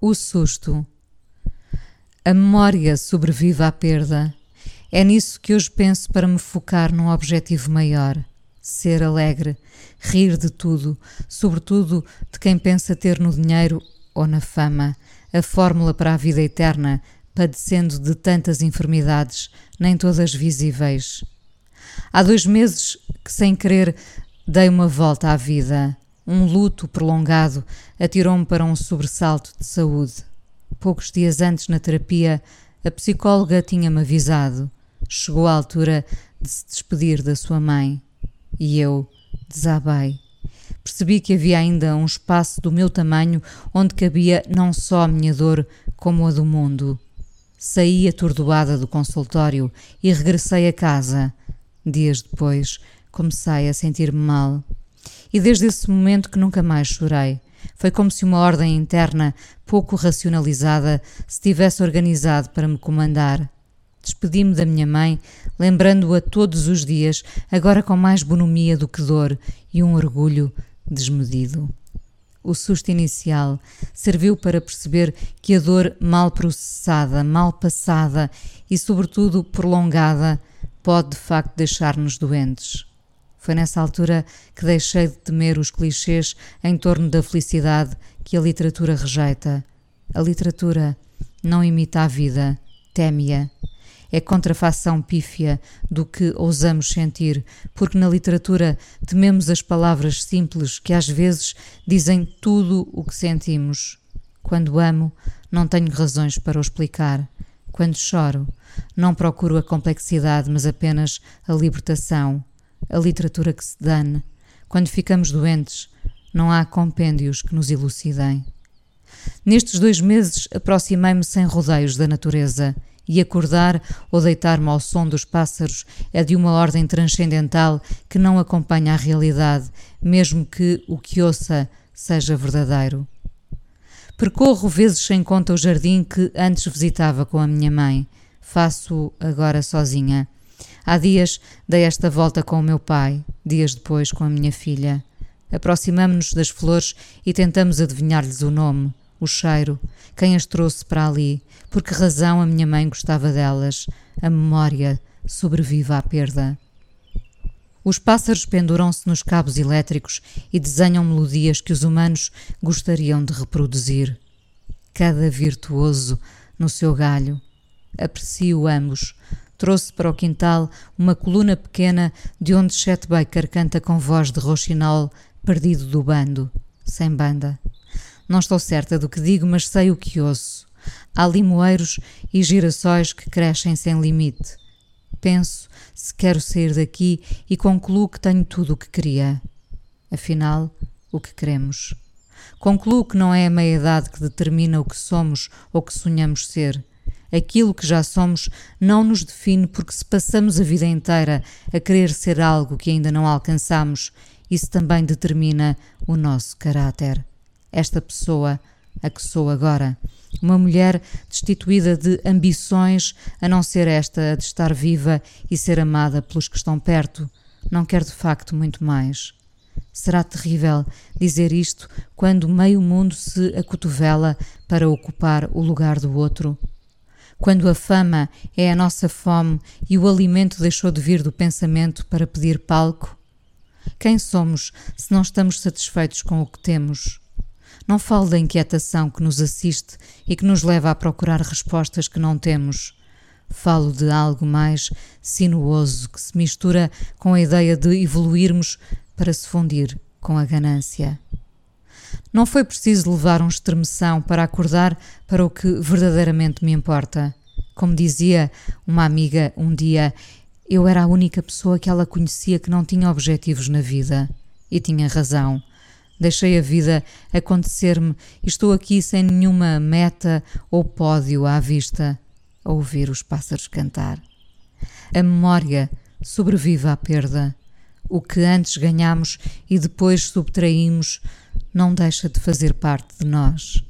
O susto. A memória sobrevive à perda. É nisso que hoje penso para me focar num objetivo maior. Ser alegre, rir de tudo, sobretudo de quem pensa ter no dinheiro ou na fama a fórmula para a vida eterna, padecendo de tantas enfermidades, nem todas visíveis. Há dois meses que, sem querer, dei uma volta à vida. Um luto prolongado atirou-me para um sobressalto de saúde. Poucos dias antes, na terapia, a psicóloga tinha-me avisado. Chegou a altura de se despedir da sua mãe. E eu desabei. Percebi que havia ainda um espaço do meu tamanho onde cabia não só a minha dor, como a do mundo. Saí atordoada do consultório e regressei a casa. Dias depois, comecei a sentir-me mal e desde esse momento que nunca mais chorei. Foi como se uma ordem interna, pouco racionalizada, se tivesse organizado para me comandar. Despedi-me da minha mãe, lembrando-a todos os dias, agora com mais bonomia do que dor e um orgulho desmedido. O susto inicial serviu para perceber que a dor mal processada, mal passada e, sobretudo, prolongada, pode de facto deixar-nos doentes. Foi nessa altura que deixei de temer os clichês em torno da felicidade que a literatura rejeita. A literatura não imita a vida, teme-a. É contrafação pífia do que ousamos sentir, porque na literatura tememos as palavras simples que às vezes dizem tudo o que sentimos. Quando amo, não tenho razões para o explicar. Quando choro, não procuro a complexidade, mas apenas a libertação, a literatura que se dane. Quando ficamos doentes, não há compêndios que nos elucidem. Nestes dois meses aproximei-me sem rodeios da natureza e acordar ou deitar-me ao som dos pássaros é de uma ordem transcendental que não acompanha a realidade, mesmo que o que ouça seja verdadeiro. Percorro vezes sem conta o jardim que antes visitava com a minha mãe. Faço agora sozinha. Há dias dei esta volta com o meu pai, dias depois com a minha filha. Aproximamo-nos das flores e tentamos adivinhar-lhes o nome, o cheiro, quem as trouxe para ali, por que razão a minha mãe gostava delas. A memória sobrevive à perda. Os pássaros penduram-se nos cabos elétricos e desenham melodias que os humanos gostariam de reproduzir. Cada virtuoso no seu galho. Aprecio ambos, trouxe para o quintal uma coluna pequena de onde Chet Baker canta com voz de roxinol perdido do bando, sem banda. Não estou certa do que digo, mas sei o que ouço. Há limoeiros e girassóis que crescem sem limite. Penso se quero sair daqui e concluo que tenho tudo o que queria. Afinal, o que queremos. Concluo que não é a meia-idade que determina o que somos ou que sonhamos ser. Aquilo que já somos não nos define porque se passamos a vida inteira a querer ser algo que ainda não alcançamos, isso também determina o nosso caráter. Esta pessoa, a que sou agora, uma mulher destituída de ambições, a não ser esta de estar viva e ser amada pelos que estão perto, não quer de facto muito mais. Será terrível dizer isto quando meio mundo se acotovela para ocupar o lugar do outro quando a fama é a nossa fome e o alimento deixou de vir do pensamento para pedir palco? Quem somos se não estamos satisfeitos com o que temos? Não falo da inquietação que nos assiste e que nos leva a procurar respostas que não temos. Falo de algo mais sinuoso que se mistura com a ideia de evoluirmos para se fundir com a ganância. Não foi preciso levar um estremeção para acordar para o que verdadeiramente me importa. Como dizia uma amiga um dia, eu era a única pessoa que ela conhecia que não tinha objetivos na vida. E tinha razão. Deixei a vida acontecer-me e estou aqui sem nenhuma meta ou pódio à vista, a ouvir os pássaros cantar. A memória sobrevive à perda. O que antes ganhamos e depois subtraímos não deixa de fazer parte de nós.